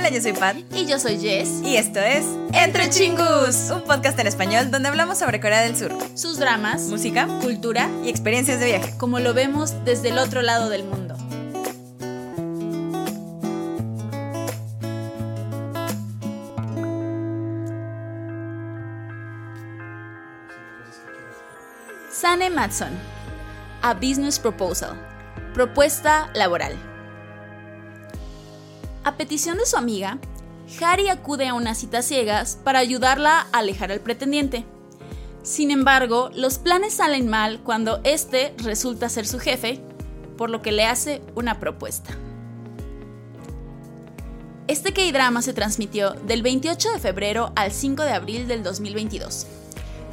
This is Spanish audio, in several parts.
Hola, yo soy Pat. Y yo soy Jess. Y esto es Entre Chingus, un podcast en español donde hablamos sobre Corea del Sur, sus dramas, música cultura y experiencias de viaje. como lo vemos desde el otro lado del mundo. Sane Matson. A Business Proposal. Propuesta laboral. Petición de su amiga, Harry acude a unas citas ciegas para ayudarla a alejar al pretendiente. Sin embargo, los planes salen mal cuando este resulta ser su jefe, por lo que le hace una propuesta. Este K-drama se transmitió del 28 de febrero al 5 de abril del 2022.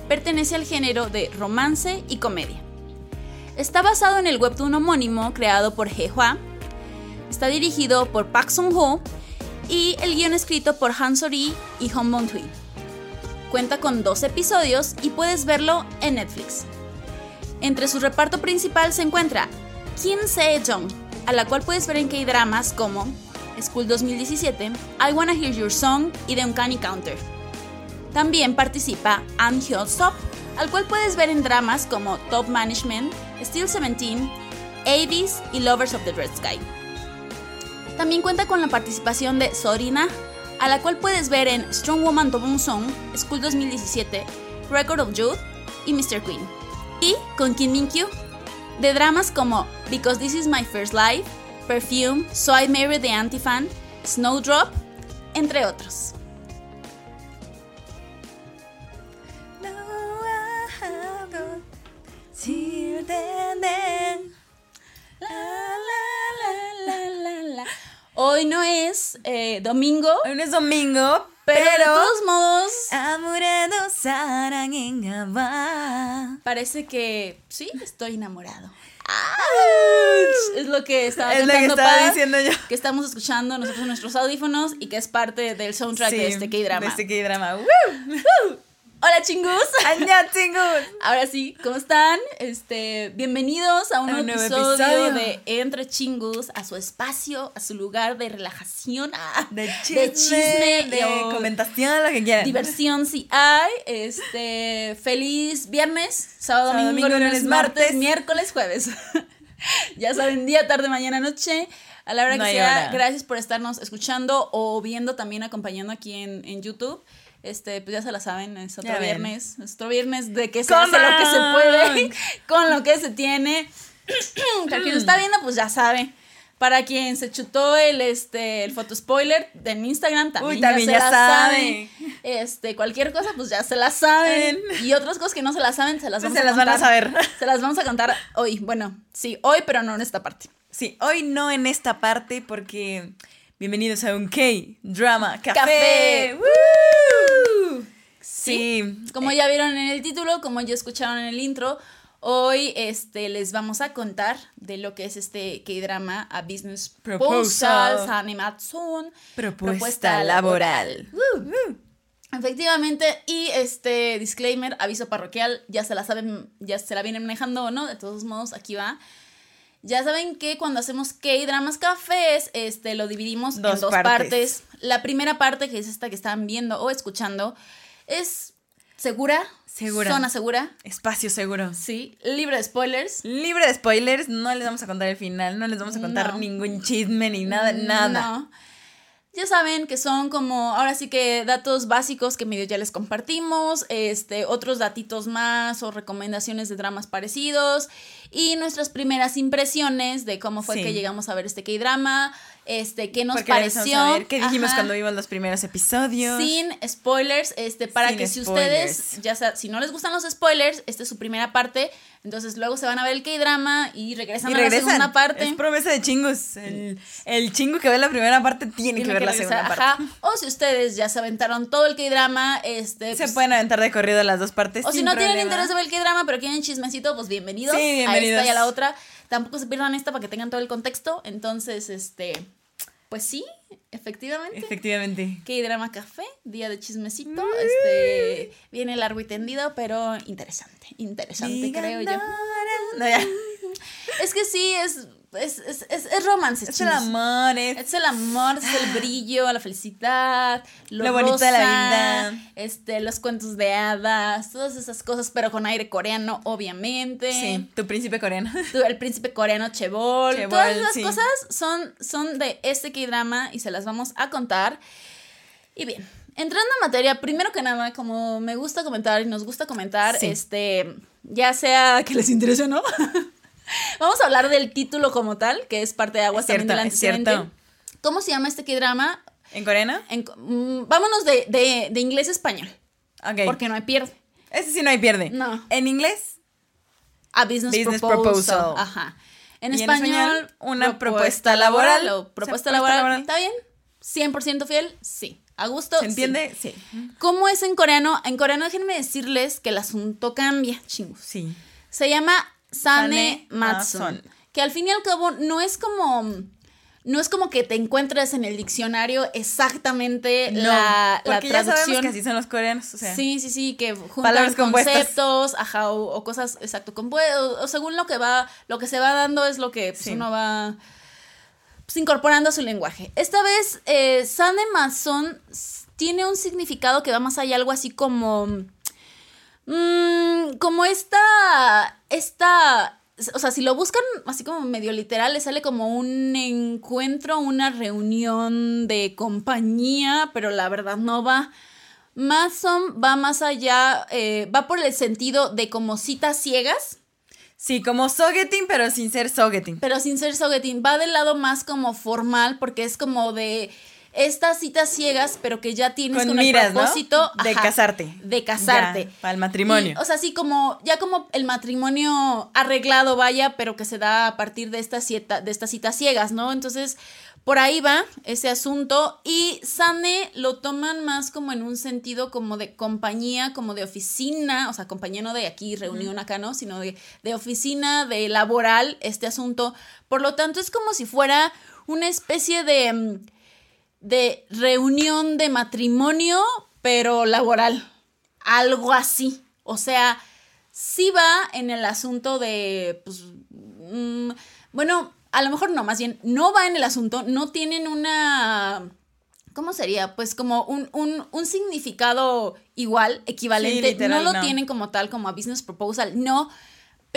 Pertenece al género de romance y comedia. Está basado en el webtoon homónimo creado por Hye Hwa. Está dirigido por Park Sung-ho y el guion escrito por Han Sori y Hong Bong Tui. Cuenta con dos episodios y puedes verlo en Netflix. Entre su reparto principal se encuentra Kim Se-jong, a la cual puedes ver en K-dramas como School 2017, I Wanna Hear Your Song y The Uncanny Counter. También participa Ahn Hyo-sop, al cual puedes ver en dramas como Top Management, Steel 17, 80s y Lovers of the Red Sky. También cuenta con la participación de Sorina, a la cual puedes ver en Strong Woman Dobong Song, School 2017, Record of Youth y Mr. Queen. Y con Kim Min Kyu, de dramas como Because This Is My First Life, Perfume, So I Married the Anti-Fan, Snowdrop, entre otros. Hoy no es eh, domingo. Hoy no es domingo, pero, pero, de todos modos. Parece que sí, estoy enamorado. Es lo que estaba, es lo que estaba diciendo yo. Que estamos escuchando nosotros en nuestros audífonos y que es parte del soundtrack de este K-drama. De este K-drama. ¡Woo! ¡Woo! Hola chingus. ¡Annyeonghaseyo! Ahora sí, ¿cómo están? Este, bienvenidos a un, A nuevo, un episodio, episodio. de Entre Chingus, a su espacio, a su lugar de relajación, ah, De chisme, de, chisme, oh, comentación, lo que quieran. diversión si hay. Este, feliz viernes, sábado, Sábado, domingo, domingo, lunes, martes, martes. miércoles, jueves. ya saben, día, tarde, mañana, noche. A la hora No que sea, hora. gracias por estarnos escuchando o viendo también, acompañando aquí en, en YouTube. Este, pues ya se la saben, es otro Ya ven. viernes. Es otro viernes de que se ¡Con hace lo que se puede, con lo que se tiene. Para quien lo está viendo, pues ya sabe. Para quien se chutó el, este, el foto spoiler en Instagram, también, Uy, también ya, ya se la sabe. saben. Este, cualquier cosa, pues ya se la saben. Y otras cosas que no se las saben, se las Pues vamos se a las van a contar. saber. Se las vamos a contar hoy. Bueno, sí, hoy, pero no en esta parte. Sí, hoy no en esta parte porque bienvenidos a un K-Drama Café. Café. ¡Woo! Sí. Sí. Como ya vieron en el título, como ya escucharon en el intro, hoy este, les vamos a contar de lo que es este K-drama A Business Proposal. Proposal, Sanematsun, Propuesta laboral. Efectivamente, y este disclaimer, aviso parroquial, ya se la saben, ya se la vienen manejando o no, de todos modos, aquí va. Ya saben que cuando hacemos K-dramas cafés, este, lo dividimos Dos en dos partes. partes. La primera parte, que es esta que están viendo o escuchando, es segura. Segura. Zona segura. Espacio seguro. Sí. Libre de spoilers. Libre de spoilers, no les vamos a contar el final, no les vamos a contar No. ningún chisme ni nada, nada. No. Ya saben que son como, ahora sí que datos básicos que medio ya les compartimos, este, otros datitos más o recomendaciones de dramas parecidos y nuestras primeras impresiones de cómo fue Sí. que llegamos a ver este K-drama, este, qué nos Porque pareció. a ver qué dijimos Ajá. cuando vimos los primeros episodios. Sin spoilers, este, para Sin que si spoilers. ustedes, ya sea, si no les gustan los spoilers, esta es su primera parte, entonces luego se van a ver el K-drama y regresan y a la regresan. segunda parte. Es promesa de chingos. El, el chingo que ve la primera parte tiene, que Tienen ver la regresar, segunda parte. ajá. O si ustedes ya se aventaron todo el K-drama, este. Se pues, pueden aventar de corrido las dos partes. O si no tienen problema. interés de ver el K-drama, pero quieren chismecito, pues bienvenidos. Sí, A esta y a la otra. Tampoco se pierdan esta para que tengan todo el contexto. Entonces, este. Pues sí, efectivamente. Efectivamente. K-drama café, día de chismecito. Mm. Este. Viene largo y tendido, pero interesante. Interesante, creo yo. No, ya. Es que sí, es es, es, es, es romance. Es el amor, es... Es el amor, es el brillo, la felicidad, lo, Lo bonito de la vida. Este, los cuentos de hadas, todas esas cosas, pero con aire coreano, obviamente. Sí, tu príncipe coreano. Tú, el príncipe coreano Chebol. Chebol, todas esas sí. cosas son, son de este K-drama y se las vamos a contar. Y bien, entrando en materia, primero que nada, como me gusta comentar y nos gusta comentar, Sí. este, ya sea que les interese o no, vamos a hablar del título como tal, que es parte de Aguas Es también del cierto, cierto. ¿Cómo se llama este K-drama? ¿En coreano? En- mm, vámonos de, de, de inglés a español, Ok. porque no hay pierde. Ese sí no hay pierde. No. En inglés, A business, Business proposal. proposal. Ajá. En Y en español, una propuesta laboral. o propuesta laboral. laboral. ¿Está bien? ¿100% fiel? Sí. ¿A gusto? ¿se entiende? Sí. Sí. ¿Cómo es en coreano? En coreano déjenme decirles que el asunto cambia, chingos. Sí. Se llama Sane Matson. Que al fin y al cabo no es como... No es como que te encuentres en el diccionario exactamente No, la, la porque ya sabemos traducción. que así son los coreanos, o sea. Sí, sí, sí, que juntan conceptos, ajá, o, o cosas, exacto, compue- o, o según lo que va, lo que se va dando es lo que pues, Sí. uno va pues, incorporando a su lenguaje. Esta vez, eh, Sane Mason tiene un significado que va más allá, algo así como, mm, como esta, esta, o sea, si lo buscan así como medio literal, le sale como un encuentro, una reunión de compañía, pero la verdad no va. Mason va más allá, eh, va por el sentido de como citas ciegas, Sí, como Sogeting, pero sin ser Sogeting. pero sin ser sogeting. Va del lado más como formal, porque es como de estas citas ciegas, pero que ya tienes Con con, miras, el ¿no? propósito De ajá, casarte. De casarte. Para el matrimonio. Y, o sea, sí, como, ya como el matrimonio arreglado vaya, pero que se da a partir de estas cita- de estas citas ciegas, ¿no? Entonces, por ahí va ese asunto. Y Sane lo toman más como en un sentido como de compañía, como de oficina, o sea, compañía no de aquí, reunión acá, ¿no? Sino de, de oficina, de laboral, este asunto. Por lo tanto, es como si fuera una especie de. De reunión de matrimonio, pero laboral. Algo así. O sea, sí va en el asunto de, pues, mm, bueno, a lo mejor no, más bien, no va en el asunto, no tienen una... ¿Cómo sería? Pues como un, un, un significado igual, equivalente. literal, no lo no. tienen como tal, como a business proposal, no.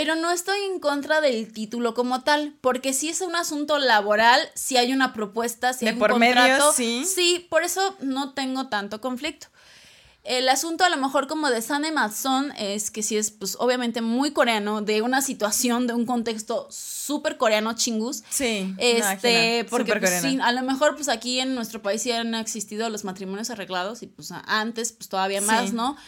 Pero no estoy en contra del título como tal, porque si es un asunto laboral, si hay una propuesta, si De hay un por medio, contrato, sí. sí, por eso no tengo tanto conflicto. El asunto a lo mejor como de Sane Matson es que sí es pues obviamente muy coreano, de una situación, de un contexto súper coreano chingus. Sí. Este, porque pues, sí, a lo mejor pues aquí en nuestro país sí han existido los matrimonios arreglados y pues antes pues todavía más, Sí. ¿no?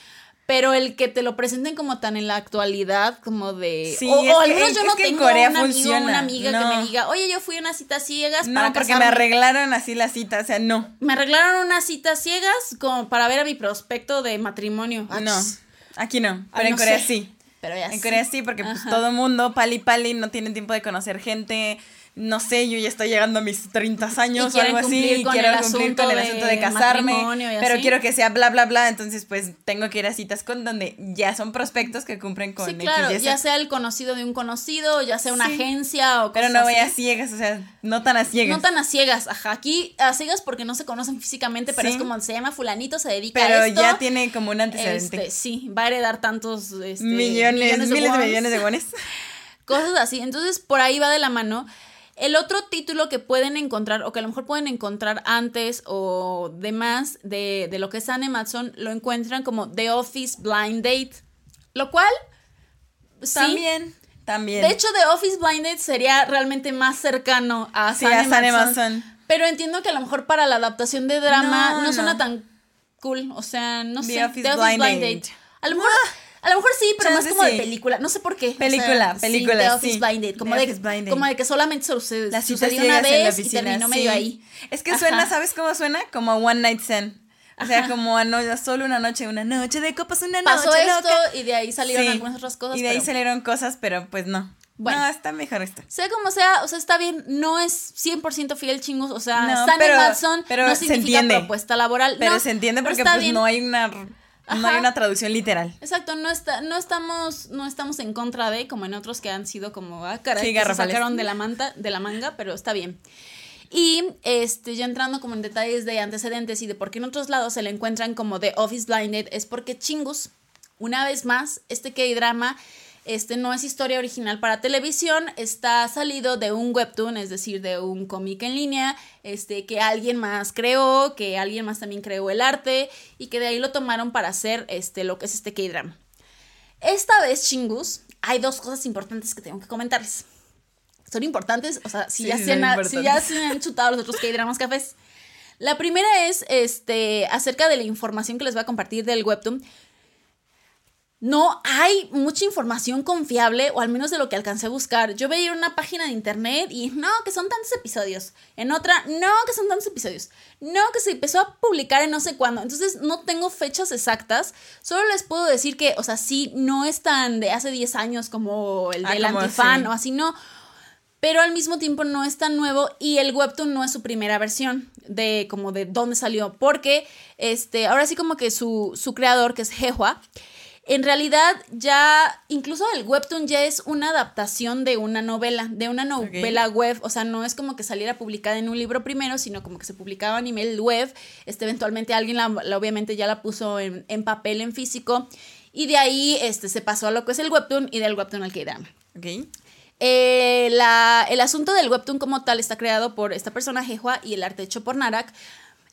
Pero el que te lo presenten como tan en la actualidad, como de... Sí, o, es o al que- menos yo no que en tengo Corea un amigo funciona, una amiga que no. me diga, oye, yo fui a unas citas ciegas No, para porque me casarme". arreglaron así la cita, o sea, no. Me arreglaron unas citas ciegas como para ver a mi prospecto de matrimonio. Ah, No. Aquí no. Ay, Pero en no Corea sé. sí. Pero ya En sí. Corea sí, porque pues todo mundo, pali pali, no tiene tiempo de conocer gente. No sé, yo ya estoy llegando a mis 30 años o algo así. Y quiero el cumplir con el asunto de casarme. Pero quiero que sea bla, bla, bla. Entonces, pues tengo que ir a citas con donde ya son prospectos que cumplen con Sí, X, claro, Z. ya sea el conocido de un conocido, ya sea una Sí. agencia o Pero cosas no voy así. a ciegas, o sea, no tan a ciegas. No tan a ciegas, ajá. Aquí a ciegas porque no se conocen físicamente, pero Sí. es como se llama fulanito, se dedica pero a esto. ya tiene como un antecedente. Este, sí, va a heredar tantos este, millones, miles de millones de wones. cosas así. Entonces, por ahí va de la mano. El otro título que pueden encontrar, o que a lo mejor pueden encontrar antes o demás de, de lo que es Anne Matson, lo encuentran como The Office Blind Date. Lo cual, sí. También, también. De hecho, The Office Blind Date sería realmente más cercano a sí. Pero entiendo que a lo mejor para la adaptación de drama no, No, suena tan cool. O sea, no The sé. Office Blind Date. A lo mejor. A lo mejor sí, pero Chance más como de sí. película. No sé por qué. O sea, Película, sí, película, The Office sí. Blind Date. Como, The de, Office Blind Date. como de que solamente Las citas sucedió una en la vez y terminó medio ahí. Es que Ajá. suena, ¿sabes cómo suena? Como a One Night Stand. O sea, como a no, solo una noche, una noche de copas, una Pasó noche esto loca. y de ahí salieron algunas otras cosas. Y de ahí pero- salieron cosas, pero pues no. Bueno. No, está mejor esto. Sea como sea, o sea, está bien, no es 100% fiel chingos, o sea, No, Sunny pero- Matson pero no se significa entiende. propuesta laboral. Pero no, se entiende porque pues bien. no hay una No hay una traducción literal. Exacto, no está, no estamos, no estamos en contra de, como en otros que han sido como, ah, caray, Sí, que se sacaron de la manta, de la manga, pero está bien. Y este, ya entrando como en detalles de antecedentes y de por qué en otros lados se le encuentran como The Office Blinded, es porque chingus, una vez más, este K-drama este no es historia original para televisión, está salido de un webtoon, es decir, de un cómic en línea, este que alguien más creó, que alguien más también creó el arte y que de ahí lo tomaron para hacer este lo que es este K-drama. Esta vez, chingus, hay dos cosas importantes que tengo que comentarles. Son importantes, o sea, si, Sí, ya, se, han, si ya se han chutado los otros K-dramas cafés. La primera es este, acerca de la información que les voy a compartir del webtoon no hay mucha información confiable, o al menos de lo que alcancé a buscar. Yo veía una página de internet y no, que son tantos episodios. En otra, no, que son tantos episodios. No, que se empezó a publicar en no sé cuándo. Entonces no tengo fechas exactas. Solo les puedo decir que, o sea, sí, no es tan de hace 10 años como el Ah, del como antifan así. o así, no. Pero al mismo tiempo no es tan nuevo y el webtoon no es su primera versión de como de dónde salió. Porque, este, ahora sí como que su, su creador, que es Jehua, en realidad ya, incluso el webtoon ya es una adaptación de una novela, de una novela web, o sea, no es como que saliera publicada en un libro primero, sino como que se publicaba a nivel web, este, eventualmente alguien la, la- obviamente ya la puso en, en papel, en físico, y de ahí este, se pasó a lo que es el webtoon y del webtoon al K-drama. Ok. Eh, la- el asunto del webtoon como tal está creado por esta persona, Jehua, y el arte hecho por Narak.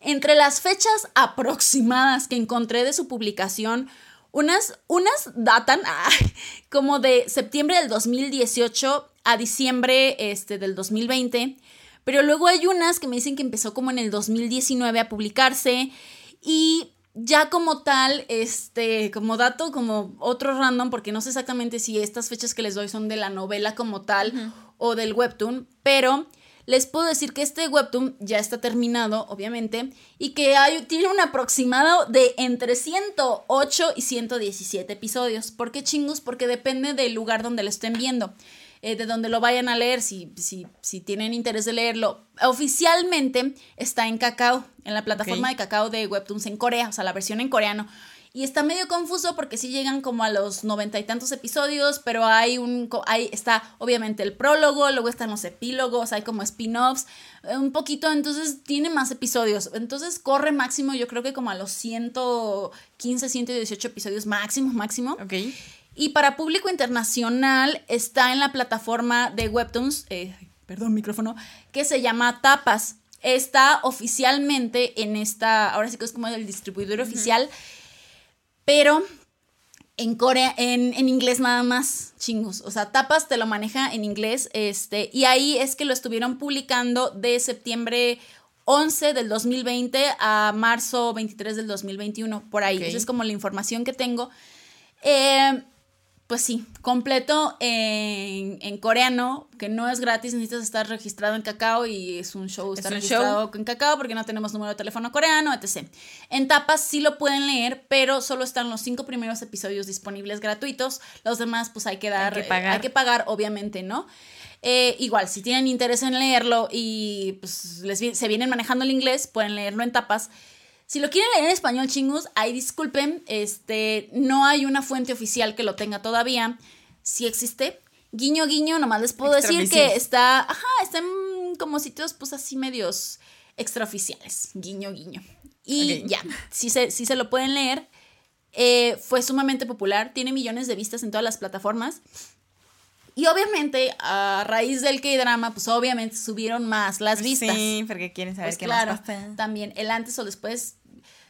Entre las fechas aproximadas que encontré de su publicación, unas, unas datan ay, como de septiembre del 2018 a diciembre este, del 2020, pero luego hay unas que me dicen que empezó como en el 2019 a publicarse y ya como tal, este, como dato, como otro random, porque no sé exactamente si estas fechas que les doy son de la novela como tal o del webtoon, pero les puedo decir que este webtoon ya está terminado, obviamente, y que hay, tiene un aproximado de entre 108 y 117 episodios. ¿Por qué chingus? Porque depende del lugar donde lo estén viendo. eh, de donde lo vayan a leer, si, si, si tienen interés de leerlo. Oficialmente está en Kakao, en la plataforma de Kakao de Webtoons en Corea, o sea, la versión en coreano. Y está medio confuso porque sí llegan como a los noventa y tantos episodios, pero hay un ahí está obviamente el prólogo, luego están los epílogos, hay como spin-offs, eh, un poquito, entonces tiene más episodios. Entonces corre máximo, yo creo que como a los 115, 118 episodios máximo, máximo. Ok. Y para público internacional está en la plataforma de Webtoons, eh, perdón, micrófono, que se llama Tapas. Está oficialmente en esta, ahora sí que es como el distribuidor oficial, pero en Corea, en, en inglés nada más, chingos. O sea, Tapas te lo maneja en inglés, este, y ahí es que lo estuvieron publicando de septiembre 11 del 2020 a marzo 23 del 2021, por ahí. Esa es como la información que tengo. Eh, pues sí, completo en, en coreano, que no es gratis, necesitas estar registrado en Kakao y es un show Es estar un registrado en Kakao porque no tenemos número de teléfono coreano, etc. En tapas sí lo pueden leer, pero solo están los cinco primeros episodios disponibles gratuitos, los demás pues hay que dar, que eh, pagar. hay que pagar obviamente, ¿no? Eh, igual, si tienen interés en leerlo y pues les se vienen manejando el inglés, pueden leerlo en tapas. Si lo quieren leer en español, chingus, ahí disculpen, este, no hay una fuente oficial que lo tenga todavía. Sí existe. Guiño, guiño, nomás les puedo decir que está, ajá, está en como sitios pues así medios extraoficiales. Guiño, guiño. Y ya, si se, sí se lo pueden leer. Eh, fue sumamente popular, tiene millones de vistas en todas las plataformas. Y obviamente, a raíz del K-drama, pues obviamente subieron más las vistas. Sí, porque quieren saber Pues qué claro, más pasa. también el antes o después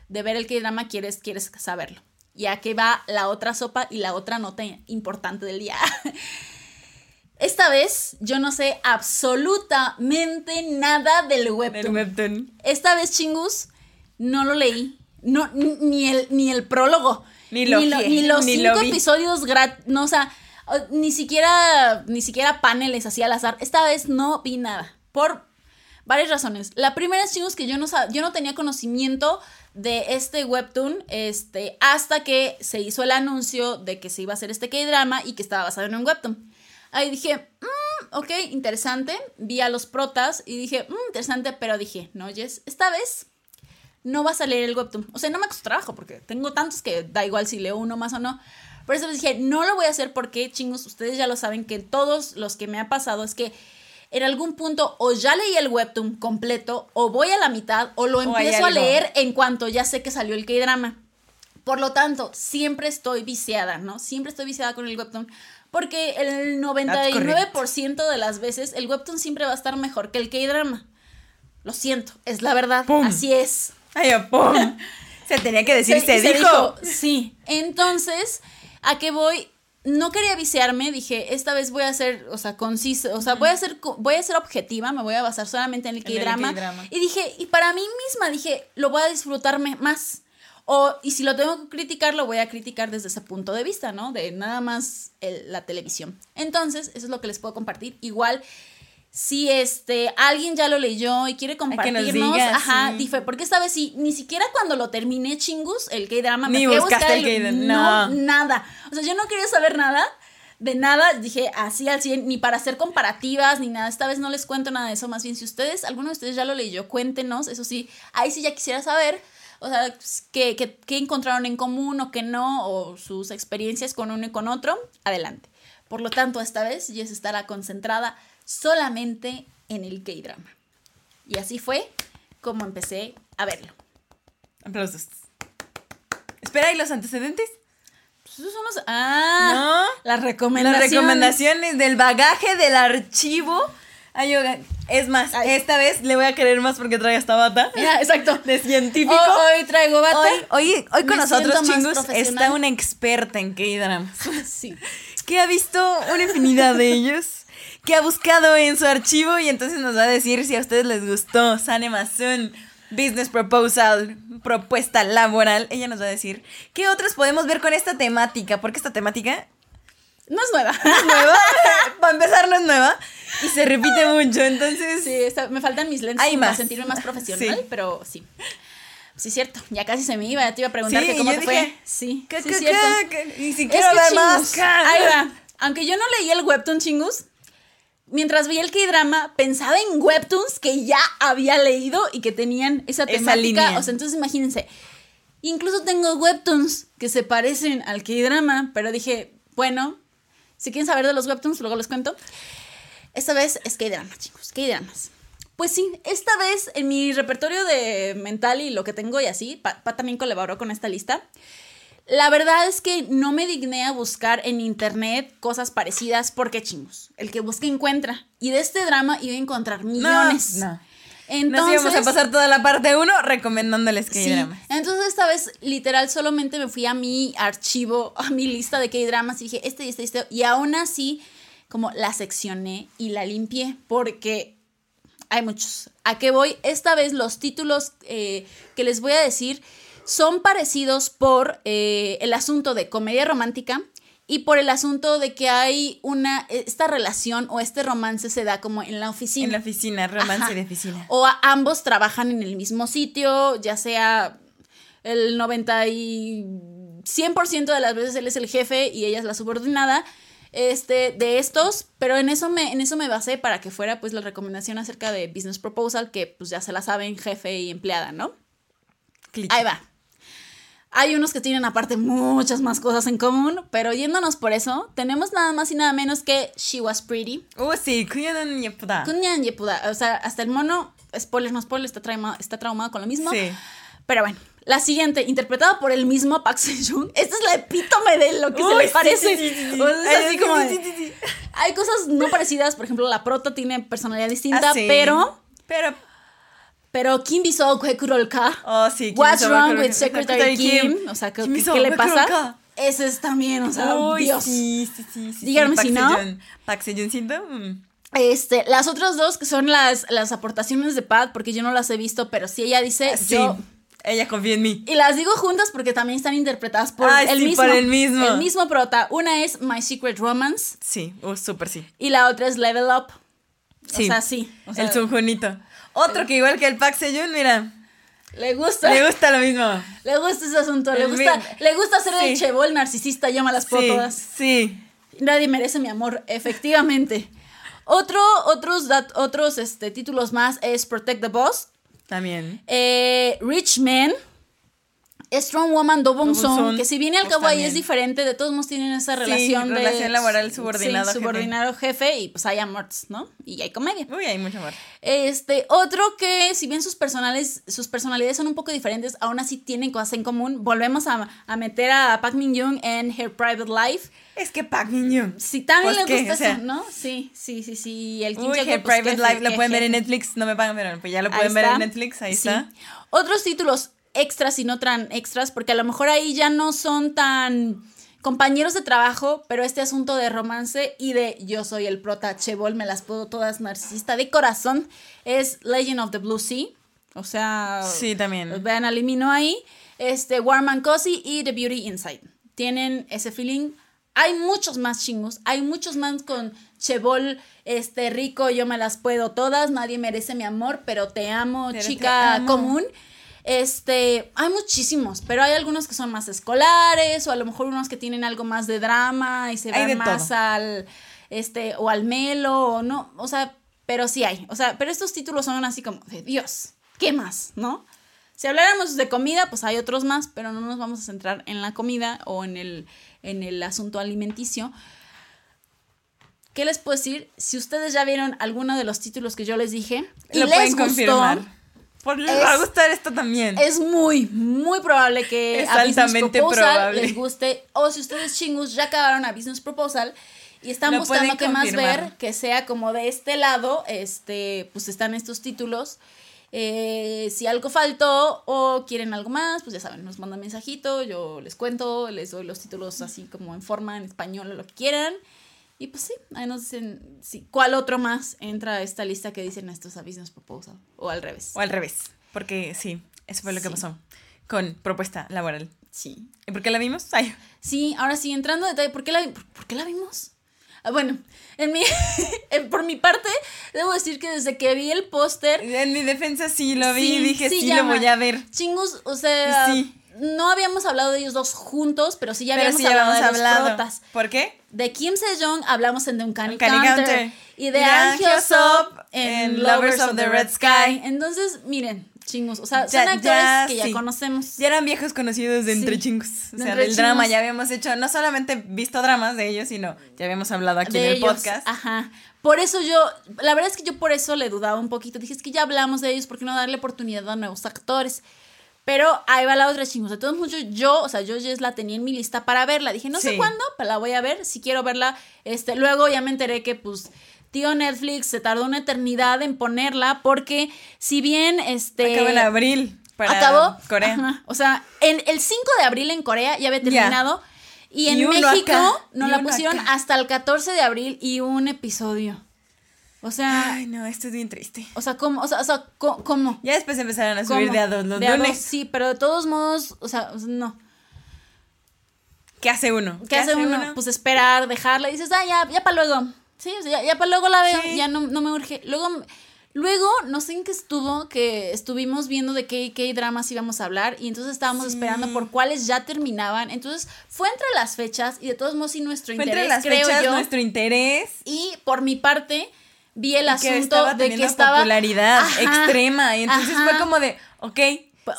de ver el K-drama quieres, quieres saberlo. Ya que va la otra sopa y la otra nota importante del día. Esta vez yo no sé absolutamente nada del webtoon. webtoon. Esta vez, chingus, no lo leí. No, ni- el, ni el prólogo. Ni lo lo- que- ni los ni cinco episodios gratis. No, o sea, ni siquiera, ni siquiera paneles así al azar. Esta vez no vi nada. Por varias razones. La primera es, que yo no, yo no tenía conocimiento de este webtoon este, hasta que se hizo el anuncio de que se iba a hacer este K-drama y que estaba basado en un webtoon. Ahí dije, "Mm, ok, interesante. Vi a los protas y dije, "Mm, interesante, pero dije, no, Jess, esta vez no vas a leer el webtoon. O sea, no me costó trabajo porque tengo tantos que da igual si leo uno más o no. Por eso les dije, no lo voy a hacer porque, chingos, ustedes ya lo saben que todos los que me ha pasado es que en algún punto o ya leí el webtoon completo o voy a la mitad o lo O empiezo a leer en cuanto ya sé que salió el K-drama. Por lo tanto, siempre estoy viciada, ¿no? Siempre estoy viciada con el webtoon. Porque el 99% de las veces el webtoon siempre va a estar mejor que el K-drama. Lo siento, es la verdad. ¡Pum! Así es. Ay, oh, pum. Se tenía que decir, se, Se- dijo. Sí. Entonces, ¿a qué voy? No quería viciarme, dije, esta vez voy a ser, o sea, concisa, o sea, voy a ser voy a ser objetiva, me voy a basar solamente en el. K-drama. Y dije, y para mí misma dije, lo voy a disfrutarme más. O, y si lo tengo que criticar, lo voy a criticar desde ese punto de vista, ¿no? De nada más el- la televisión. Entonces, eso es lo que les puedo compartir. Igual, si este alguien ya lo leyó y quiere compartirnos, diga, ajá, sí. porque esta vez sí, ni siquiera cuando lo terminé, chingus, el K-drama, Ni fui a buscar el K-drama, no, no. nada. O sea, yo no quería saber nada de nada, dije así al 100, ni para hacer comparativas, ni nada. Esta vez no les cuento nada de eso, más bien si ustedes, alguno de ustedes ya lo leyó, cuéntenos, eso sí, ahí sí ya quisiera saber. O sea, qué, qué- qué encontraron en común o qué no, o sus experiencias con uno y con otro, adelante. Por lo tanto, esta vez Jess estará concentrada solamente en el K-drama. Y así fue como empecé a verlo. Aplausos. Espera, ¿y los antecedentes? Pues esos son los- Ah, ¿No? las Las recomendaciones. recomendaciones del bagaje del archivo. Ay, es más, Ay. esta vez le voy a querer más porque trae esta bata. Mira, exacto. De científico. Hoy, hoy traigo bata. Hoy, hoy, hoy con Me nosotros, profesional. está una experta en K-dramas. Sí. que ha visto una infinidad de ellos, que ha buscado en su archivo y entonces nos va a decir si a ustedes les gustó Sanemazun, Business Proposal, propuesta laboral. Ella nos va a decir qué otros podemos ver con esta temática, porque esta temática No es nueva. es nueva, para empezar no es nueva y se repite mucho, entonces... Sí, está- me faltan mis lentes para más. sentirme más profesional, Sí. pero sí. Sí, cierto. Ya casi se me iba. Ya te iba a preguntar Sí, que cómo yo te dije, fue. Sí, ¿Qué, sí, es cierto. Y si quiero ver más... Ahí va. Aunque yo no leí el webtoon chingus, mientras veía el K-drama, pensaba en webtoons que ya había leído y que tenían esa Esa temática. línea. O sea, entonces imagínense. Incluso tengo webtoons que se parecen al K-drama, pero dije, bueno, si quieren saber de los webtoons, luego les cuento. Esta vez es K-drama, chicos, K-dramas. Pues sí, esta vez en mi repertorio de mental y lo que tengo y así, Pa, Pa también colaboró con esta lista. La verdad es que no me digné a buscar en internet cosas parecidas porque chingos. El que busca encuentra. Y de este drama iba a encontrar millones. no. Entonces, Nos íbamos a pasar toda la parte 1 recomendándoles Sí, K-dramas. entonces esta vez literal solamente me fui a mi archivo, a mi lista de K-dramas y dije este y este y este. Y aún así, como la seccioné y la limpié porque hay muchos. ¿A qué voy? Esta vez los títulos eh, que les voy a decir son parecidos por eh, el asunto de comedia romántica y por el asunto de que hay una, esta relación o este romance se da como en la oficina. En la oficina, romance Ajá. de oficina. O a- ambos trabajan en el mismo sitio, ya sea el 90 y 100% de las veces él es el jefe y ella es la subordinada. Este, de estos, pero en eso me en eso me basé para que fuera pues la recomendación acerca de business proposal que pues ya se la saben jefe y empleada, ¿no? Cliché. Ahí va. Hay unos que tienen aparte muchas más cosas en común, pero yéndonos por eso, tenemos nada más y nada menos que She Was Pretty, Oh, sí, kuyanan yepuda. Kunyan Yepuda. O sea, hasta el mono, spoiler, no spoiler, está, trauma- está traumado con lo mismo. Sí. Pero bueno, la siguiente, interpretada por el mismo Park Seo-joon. Esta es la epítome de lo que se le parece. sí, sí, sí. O sea, es así sí, como de-. Hay cosas no parecidas, por ejemplo, la prota tiene personalidad distinta, Ah, pero... Pero. Pero Kim Biso Ka. Oh, sí. Kim What's Soo wrong with Secretary Kim? O sea, ¿qué, Kim qué- le pasa? Ese es también, o sea, Uy, Dios. sí, sí, sí, sí. Díganme sí, si no. Park Seo-jooncito, mm. Este, las otras dos que son las, las aportaciones de Pat, porque yo no las he visto, pero sí ella dice, Ah, Sí. yo Ella confía en mí. Y las digo juntas porque también están interpretadas por Ay, el sí, mismo. por el mismo. El mismo prota. Una es My Secret Romance Sí, oh, súper sí. y la otra es Level Up. Sí. O sea, sí. o sea, el subjunito. Otro que igual que el Park Seo-joon, mira, le gusta. le gusta lo mismo. Le gusta ese asunto. Le El gusta, mi- le gusta ser el chebol narcisista. Me las Sí, todas. sí. Nadie merece mi amor, efectivamente. Otro, otros, dat- otros este, títulos más es Protect the Boss. También. Eh, Rich Man. Strong Woman Do Bong Song, que si bien al pues cabo ahí es diferente, de todos modos tienen esa relación de relación laboral subordinado sí, subordinado jefe y pues hay amores, ¿no? Y hay comedia. Uy, hay mucho amor. Este, otro que si bien sus personales, sus personalidades son un poco diferentes, aún así tienen cosas en común. Volvemos a, a meter a Park Min Young en Her Private Life. Es que Park Min Young. Sí, también Pues, ¿qué? gusta O sea, eso, ¿no? Sí, sí, sí, sí. El Kim Uy, Her pues, Private Life lo pueden ver en. Netflix. No me pagan, pero pues ya lo pueden ver en Netflix. Ahí Sí. está. Otros títulos extras y no tan extras, porque a lo mejor ahí ya no son tan compañeros de trabajo, pero este asunto de romance y de yo soy el prota chebol, me las puedo todas narcisista de corazón, es Legend of the Blue Sea. O sea, Sí, también. vean al Limino ahí. Este, Warm and Cozy y The Beauty Inside. Tienen ese feeling. Hay muchos más chingos. Hay muchos más con Chebol, este, rico, yo me las puedo todas. Nadie merece mi amor, pero te amo, Pero te chica amo. común. Este, hay muchísimos, pero hay algunos que son más escolares o a lo mejor unos que tienen algo más de drama y se Hay van más todo. al, este, o al melo o no, o sea, pero sí hay, o sea, pero estos títulos son así como de Dios, ¿qué más, no? Si habláramos de comida, pues hay otros más, pero no nos vamos a centrar en la comida o en el, en el asunto alimenticio. ¿Qué les puedo decir? Si ustedes ya vieron alguno de los títulos que yo les dije y Lo les pueden gustó, confirmar. Por les Es- va a gustar esto también. es muy, muy probable que Es a Business Proposal probable. les guste. O si ustedes chingus ya acabaron a Business Proposal y están Lo buscando pueden qué más confirmar. ver, que sea como de este lado, este, pues están estos títulos. Eh, si algo faltó o quieren algo más, pues ya saben, nos mandan mensajito, yo les cuento, les doy los títulos así como en forma, en español o lo que quieran. Y pues sí, ahí nos dicen sí, cuál otro más entra a esta lista que dicen estos Business Proposal. O al revés. O al revés. Porque sí, eso fue lo que pasó con propuesta laboral. Sí. ¿Y por qué la vimos? Ay, Sí, ahora sí, entrando en detalle, ¿por qué la, por, por qué la vimos? Ah, bueno, en mi, en- por mi parte, debo decir que desde que vi el póster, en mi defensa sí lo vi Sí, y dije, sí sí, lo voy a ver. chingus, o sea, Sí. No habíamos hablado de ellos dos juntos, pero sí ya Pero habíamos sí hablado de los hablado. protas. ¿Por qué? De Kim Se-jong hablamos en The Uncanny, Uncanny Counter, Counter. y de Ahn Hyo-sop en Lovers of the Red Sky. Entonces, miren, chingus, o sea, Ya- son actores ya, que ya sí. conocemos. Ya eran viejos conocidos de entre Sí. chingos. O sea, del drama chingos. ya habíamos hecho, no solamente visto dramas de ellos, sino ya habíamos hablado aquí de en el ellos. podcast. Ajá. Por eso yo, la verdad es que yo por eso le dudaba un poquito. Dije, es que ya hablamos de ellos, ¿por qué no darle oportunidad a nuevos actores? Pero ahí va la otra chingos. De todos modos, yo- yo, o sea, yo ya la tenía en mi lista para verla. Dije, no sé cuándo, pero la voy a ver. Si quiero verla, este, luego ya me enteré que, pues, tío Netflix se tardó una eternidad en ponerla porque si bien, este... Acaba en abril para acabó Corea. ajá, o sea, en el 5 de abril en Corea ya había terminado. Y en Y México acá, nos y la pusieron acá. hasta el 14 de abril y un episodio. O sea, Ay, no, esto es bien triste. o sea, ¿cómo? O sea, o sea, ¿cómo? Ya después empezaron a subir ¿Cómo? de a dos los De a dos, sí, pero de todos modos, o sea, no. ¿Qué hace uno? ¿Qué, hace uno? Pues esperar, dejarla y dices, ah, ya, ya para luego. Sí, o sea, ya, para luego la veo, Sí. ya no, no me urge. Luego, luego, no sé en qué estuvo, que estuvimos viendo de qué, qué dramas íbamos a hablar y entonces estábamos Sí. esperando por cuáles ya terminaban. Entonces, fue entre las fechas y de todos modos sí nuestro Fue interés, entre las creo fechas yo. nuestro interés. Y por mi parte, vi el que asunto estaba de que estaba... popularidad Ajá, extrema. Y entonces ajá. fue como de, ok,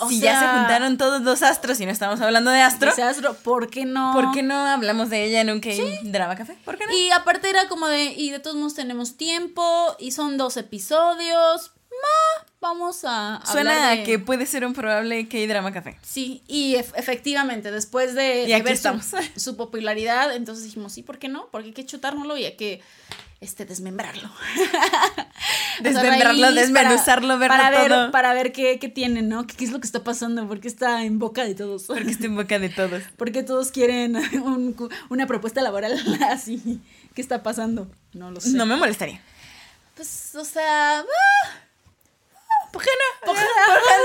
O si ya se juntaron todos los astros y no estamos hablando de astro, Astro, ¿por qué no? ¿por qué no hablamos de ella en un K-Drama Café? ¿Por qué no? Y aparte era como de, y de todos modos tenemos tiempo, y son dos episodios, ma, vamos a Suena a que puede ser un probable K-Drama Café. Sí, y ef- efectivamente, después de, Y de ver su popularidad, entonces dijimos, sí, ¿por qué no? Porque hay que chutárnoslo y hay que este, desmembrarlo. Desmembrarlo, raíz, desmenuzarlo, verlo para, ver. Para ver qué, qué tienen, ¿no? ¿Qué, qué es lo que está pasando? ¿Por qué está en boca de todos? Porque está en boca de todos. Porque todos quieren un una propuesta laboral así. ¿Qué está pasando? No lo sé. No me molestaría. Pues, o sea, ah, ¿Por qué no? ¿Por qué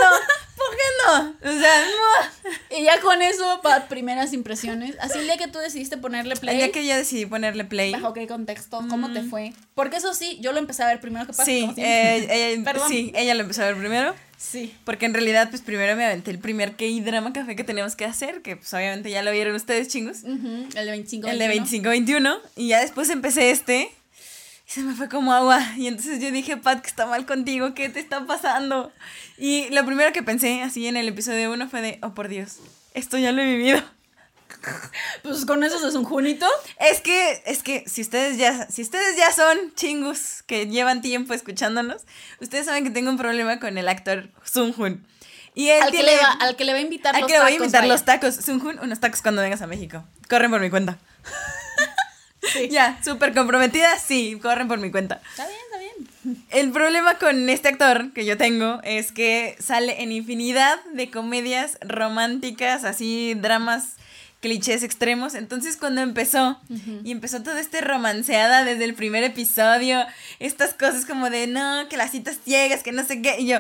no? ¿Por qué no? O sea, no. y ya con eso, para primeras impresiones. Así el día que tú decidiste ponerle play, El día que yo decidí ponerle play. bajo qué contexto, cómo te fue. Porque eso sí, yo lo empecé a ver primero que pasa. Sí, como siempre. eh, ella, sí, ella lo empezó a ver primero. sí. Porque en realidad, pues primero me aventé el primer K-Drama Café que teníamos que hacer, que pues obviamente ya lo vieron ustedes, chingos. El de 25. El de 21. 25-21. Y ya después empecé este. Y se me fue como agua. Y entonces yo dije, Pat, que está mal contigo, ¿qué te está pasando? Y lo primero que pensé así en el episodio 1 fue de, oh por Dios, esto ya lo he vivido. Pues con eso es un junito. Es que, es que si ustedes ya, si ustedes ya son chingus que llevan tiempo escuchándonos, ustedes saben que tengo un problema con el actor Sun Hun. Y él Al que, le va, al que le va a invitar al los que le voy a tacos, invitar vaya. los tacos. Sun Hun, unos tacos cuando vengas a México. Corren por mi cuenta. Sí. Ya, súper comprometida, sí, corren por mi cuenta. Está bien, está bien. El problema con este actor que yo tengo es que sale en infinidad de comedias románticas, así dramas clichés extremos. Entonces cuando empezó y empezó todo este romanceada desde el primer episodio, estas cosas como de no, que las citas ciegas, que no sé qué, y yo,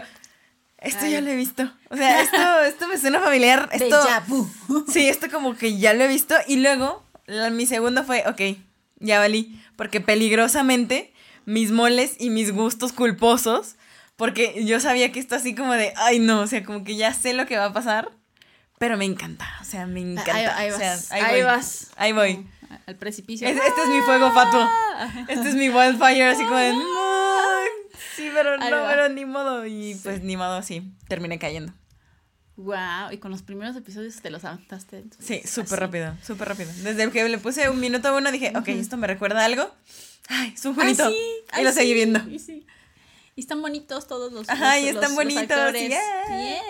esto Ay. ya lo he visto. O sea, esto, esto me suena familiar. Esto, Déjà vu. Sí, esto como que ya lo he visto. Y luego, la- mi segundo fue, ok, ya valí. Porque peligrosamente, mis moles y mis gustos culposos. Porque yo sabía que esto así como de, ay no, o sea, como que ya sé lo que va a pasar. Pero me encanta, o sea, me encanta. Ahí, ahí o sea, vas. ahí ahí voy. vas. Ahí voy. Al precipicio. Es- este es mi fuego fatuo. Este es mi wildfire, así como de, no, sí, pero no, pero ni modo. Y pues ni modo, sí, terminé cayendo. Wow, y con los primeros episodios te los aventaste. Sí, súper rápido, súper rápido. Desde que le puse un minuto a uno dije, ok, esto me recuerda a algo. Ay, es un jueguito. Ah, sí, y lo seguí viendo. Y, sí. y están bonitos todos los. Ajá, los, y están bonitos. Los yeah.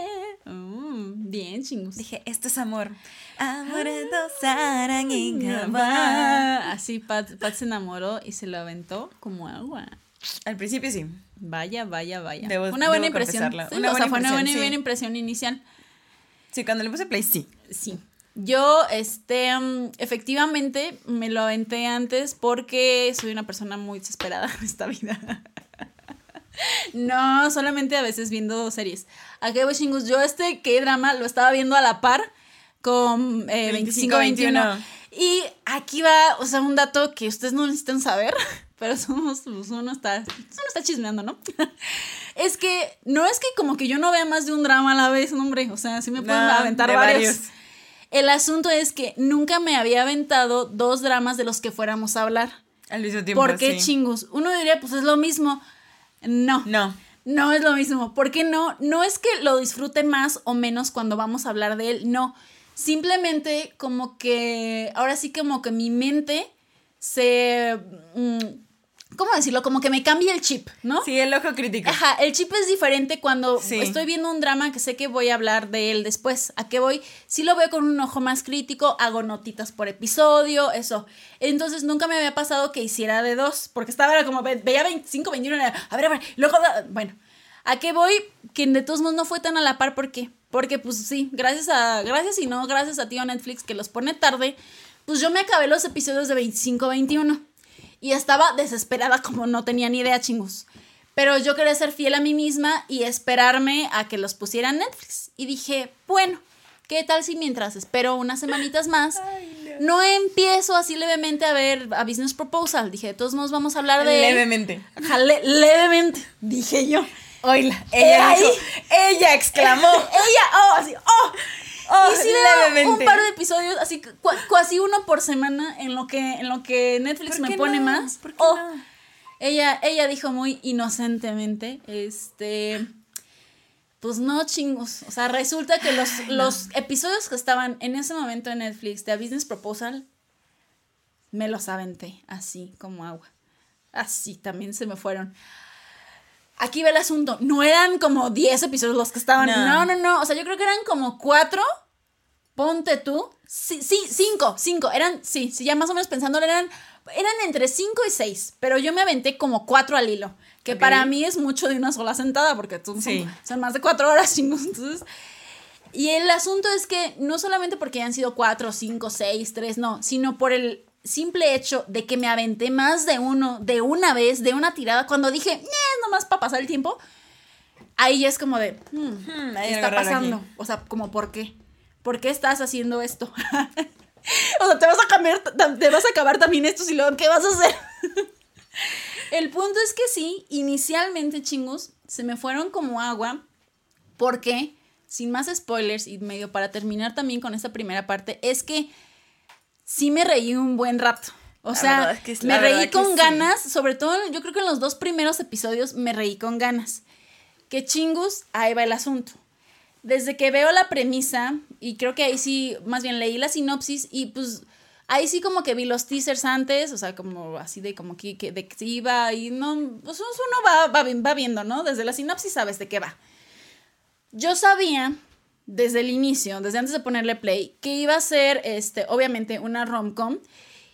Mm, bien, chingos. Dije, esto es amor. Amor ah, mm, Así Pat, Pat se enamoró y se lo aventó como agua. Al principio sí. Vaya, vaya, vaya. Debo, una buena impresión. Una buena buena, buena, impresión inicial. Sí, cuando le puse play, sí. Sí. Yo, este, mm, efectivamente me lo aventé antes porque soy una persona muy desesperada en esta vida. no, solamente a veces viendo series. ¿A qué voy, chingus? Yo este K-drama lo estaba viendo a la par con eh, 25-21. Y aquí va, o sea, un dato que ustedes no necesitan saber, pero somos, pues, uno está, uno está chismeando, ¿no? es que no es que como que yo no vea más de un drama a la vez, no, hombre, o sea, sí me pueden No, aventar varios. varios. El asunto es que nunca me había aventado dos dramas de los que fuéramos a hablar. Al mismo tiempo, ¿Por qué sí. chingus? Uno diría, pues es lo mismo. No. No. No es lo mismo. ¿Por qué no? No es que lo disfrute más o menos cuando vamos a hablar de él, no. Simplemente como que, ahora sí como que mi mente se... mm, ¿Cómo decirlo? Como que me cambia el chip, ¿no? Sí, el ojo crítico. Ajá, el chip es diferente cuando Sí. estoy viendo un drama que sé que voy a hablar de él después. ¿A qué voy? Si lo veo con un ojo más crítico, hago notitas por episodio, eso. Entonces nunca me había pasado que hiciera de dos, porque estaba era como, ve- veía 25, 21, era, a ver, a ver, luego, bueno. ¿A qué voy? Que de todos modos no fue tan a la par, ¿por qué? Porque pues sí, gracias a, gracias y no, gracias a tío Netflix que los pone tarde, pues yo me acabé los episodios de 25, 21. Y estaba desesperada como no tenía ni idea, chingos. Pero yo quería ser fiel a mí misma y esperarme a que los pusiera en Netflix. Y dije, bueno, ¿qué tal si mientras espero unas semanitas más, no empiezo así levemente a ver a Business Proposal? Dije, de todos modos vamos a hablar de... Levemente. Levemente, dije yo. Oila, ella dijo, ella exclamó. Ella, oh, así, oh. Oh, un par de episodios, así casi uno por semana en lo que, en lo que Netflix ¿Por me pone no? más. ¿Por qué Oh, no? Ella, ella dijo muy inocentemente, este, pues no chingos. O sea, resulta que los, los episodios que estaban en ese momento en Netflix de A Business Proposal, me los aventé así como agua. Así también se me fueron. Aquí va el asunto. No eran como 10 episodios los que estaban. No. No, no, no. O sea, yo creo que eran como 4. Ponte tú. Sí, sí, 5. 5. Eran, sí, sí, ya más o menos pensando, eran, eran entre 5 y 6. Pero yo me aventé como 4 al hilo. Que Ok. para mí es mucho de una sola sentada, porque son, Sí. son, son más de 4 horas, chingos. Entonces. Y el asunto es que no solamente porque hayan sido 4, 5, 6, 3, no, sino por el simple hecho de que me aventé más de uno, de una vez, de una tirada, cuando dije, "Eh, nomás para pasar el tiempo, ahí ya es como de, hmm, Hmm, hay ¿qué algo está pasando? aquí. O sea, como, ¿por qué? ¿Por qué estás haciendo esto? o sea, te vas a cambiar, te vas a acabar también esto y luego, ¿qué vas a hacer? el punto es que sí, inicialmente, chingos, se me fueron como agua, porque, sin más spoilers y medio para terminar también con esta primera parte, es que sí me reí un buen rato. O La sea, es que me reí con sí. ganas, sobre todo yo creo que en los dos primeros episodios me reí con ganas. Que chingus, ahí va el asunto. Desde que veo la premisa, y creo que ahí sí, más bien leí la sinopsis, y pues ahí sí como que vi los teasers antes, o sea, como así de como que, que- de que iba, y no, pues uno va, va, va viendo, ¿no? Desde la sinopsis sabes de qué va. Yo sabía desde el inicio, desde antes de ponerle play, que iba a ser, este, obviamente, una rom-com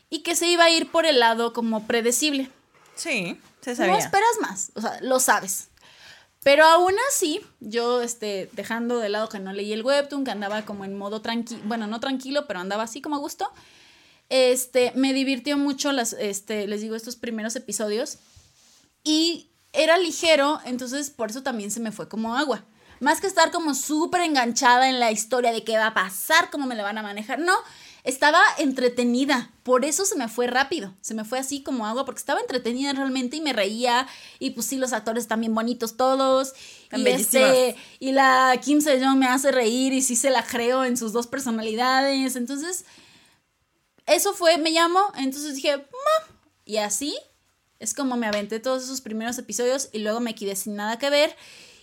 y que se iba a ir por el lado como predecible. Sí, se No sabía. esperas más, o sea, lo sabes. Pero aún así, yo, este, dejando de lado que no leí el webtoon, que andaba como en modo tranquilo, bueno, no tranquilo, pero andaba así como a gusto, este, me divirtió mucho, las, este, les digo, estos primeros episodios. Y era ligero, entonces por eso también se me fue como agua. Más que estar como súper enganchada en la historia de qué va a pasar, cómo me la van a manejar. No, estaba entretenida. Por eso se me fue rápido. Se me fue así como agua, porque estaba entretenida realmente y me reía. Y pues sí, los actores bien bonitos todos. Y, este, y la Kim Se-young me hace reír y sí se la creo en sus dos personalidades. Entonces, eso fue, me llamó. Entonces dije, "Ma". y así es como me aventé todos esos primeros episodios y luego me quedé sin nada que ver.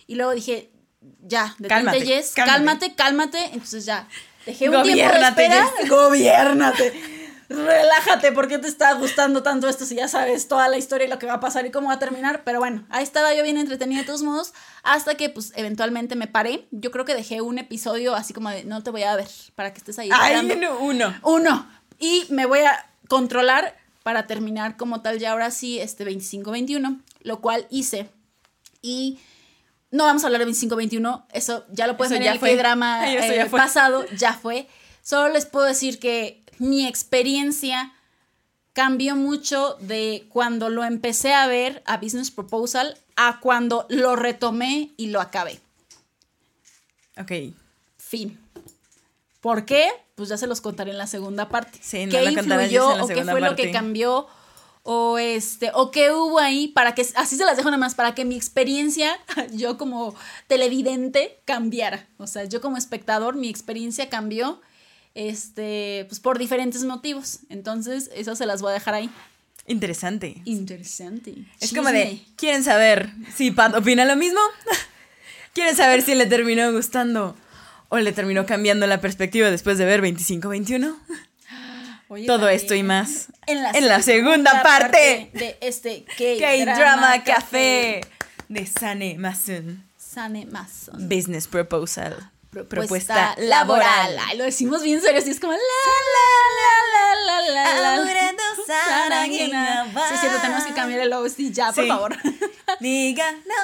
Y luego dije, ya, Cálmate, Jess, cálmate. cálmate, cálmate. Entonces ya, dejé un tiempo de espera. Gobiérnate. Relájate, ¿por qué te está gustando tanto esto si ya sabes toda la historia y lo que va a pasar y cómo va a terminar? Pero bueno, ahí estaba yo bien entretenida de todos modos, hasta que pues eventualmente me paré. Yo creo que dejé un episodio así como de, no te voy a ver, para que estés ahí. Ay, esperando". no, uno. Uno. Y me voy a controlar para terminar como tal ya ahora sí este 25-21, lo cual hice. Y no vamos a hablar de 25-21, eso ya lo pueden ver ya en el fue. drama Ay, eso ya fue. pasado, ya fue. Solo les puedo decir que mi experiencia cambió mucho de cuando lo empecé a ver a Business Proposal a cuando lo retomé y lo acabé. Ok. Fin. ¿Por qué? Pues ya se los contaré en la segunda parte. Sí, no ¿Qué lo influyó en la o qué fue lo parte. que cambió? O este, o qué hubo ahí para que, así se las dejo nada más, para que mi experiencia, yo como televidente, cambiara. O sea, yo como espectador, mi experiencia cambió, este, pues por diferentes motivos. Entonces, eso se las voy a dejar ahí. Interesante. Interesante. Es como de. ¿quieren saber si Pat opina lo mismo? ¿Quieren saber si le terminó gustando o le terminó cambiando la perspectiva después de ver 25-21? Oye, Todo también, esto y más en la, en la segunda parte de este K-Drama Café de Sane Masun. Sane Mason. Business Proposal. Propuesta, laboral. Ay, lo decimos bien serio, así es como la la la la la la. Quién Sí, es cierto, tenemos que cambiar el OST ya, por Sí. favor. Diga no.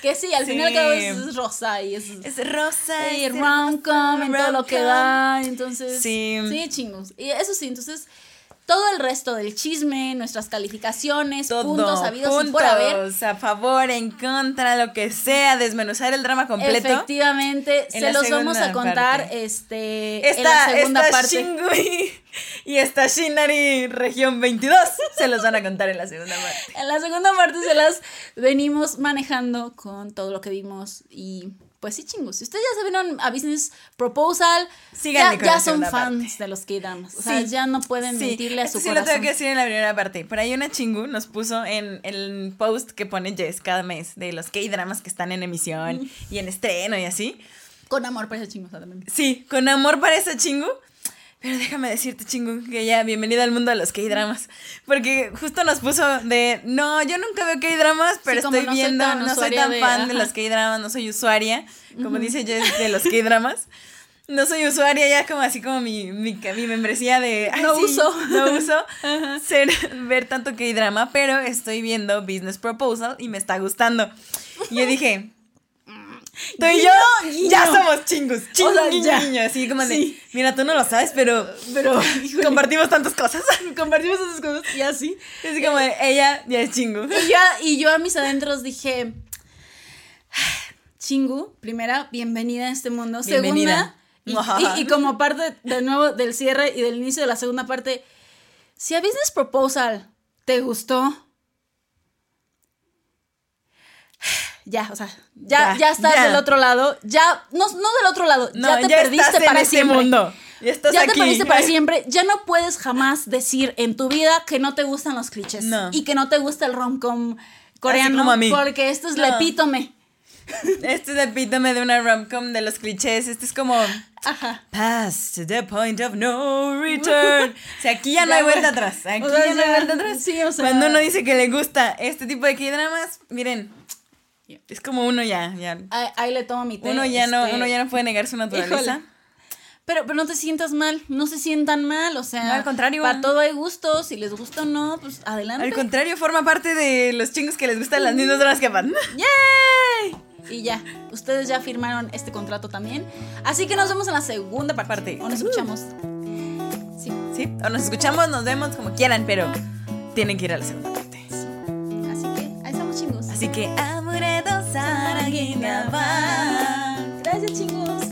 Que sí, al Sí. final cada vez es rosa y es, Es rosa. y rom-com en todo lo que da. Entonces, Sí. sí, chingos. Y eso sí, entonces, todo el resto del chisme, nuestras calificaciones, Todo, puntos habidos y por haber. puntos, a favor, en contra, lo que sea, desmenuzar el drama completo. Efectivamente, En se los vamos a contar parte. este, Esta, en la segunda esta parte. Shingui y esta Shinari región 22 se los van a contar en la segunda parte. En la segunda parte se las venimos manejando con todo lo que vimos y pues sí, chingos. Si ustedes ya se vieron a Business Proposal, Síganme ya, ya son fans parte. de los K-dramas. O sea, Sí. ya no pueden Sí, mentirle a esto su sí lo tengo que decir en la primera parte. Por ahí una chingu nos puso en el post que pone Jess cada mes de los K-dramas que están en emisión y en estreno y así. Con amor para ese chingo, también. Sí, con amor para esa chingu. Pero déjame decirte, chingu, que ya bienvenida al mundo de los K-dramas. Porque justo nos puso de, no, yo nunca veo K-dramas, pero estoy no viendo, no soy tan de- fan de los K-dramas, no soy usuaria, como dice Jess, de los K-dramas. No soy usuaria, ya como así como mi, mi, mi membresía de... "Ay, No sí, uso". No uso ser, ver tanto K-drama, pero estoy viendo Business Proposal y me está gustando. Y yo dije... Tú y yo Guiño, ya somos chingus, chingu, O sea, guiño, así como de, Sí. mira, tú no lo sabes, pero Pero compartimos tantas cosas. compartimos esas cosas y así. Así como de, ella ya es chingu. Y yo, y yo a mis adentros dije, Chingu, primera, bienvenida a este mundo. Bienvenida. Segunda, y, y- y como parte de nuevo del cierre y del inicio de la segunda parte, si a Business Proposal te gustó, ya, o sea, ya, Ya, ya, estás ya. del otro lado, ya, no, no del otro lado, No, ya te ya perdiste estás en para este siempre. mundo. Y estás ya aquí. te perdiste para siempre. Ya no puedes jamás decir en tu vida que no te gustan los clichés. No. Y que no te gusta el rom-com coreano. como a mí. Porque esto es No. la epítome. Este es el epítome de una rom-com de los clichés. Este es como. Ajá. Pass to the point of no return. O sea, aquí ya no Ya, hay vuelta atrás. Aquí O sea, ya no hay ya, vuelta atrás. sí, o sea- Cuando uno dice que le gusta este tipo de K-dramas, miren, es como uno ya, ya. Ahí, ahí le tomo mi té. Uno ya no, este, uno ya no puede negar su naturaleza. Híjole. Pero, pero no te sientas mal, no se sientan mal, o sea, No, al contrario. para todo hay gustos, si les gusta o no, pues adelante. Al contrario, forma parte de los chingos que les gustan las mismas drogas que van. ¡Yay! Y ya, ustedes ya firmaron este contrato también. Así que nos vemos en la segunda parte. Parte. O nos escuchamos. Sí, Sí, o nos escuchamos, nos vemos como quieran, pero tienen que ir a la segunda parte. así que ahí estamos chingos. Así que, amuredo saragina va. Gracias chingos.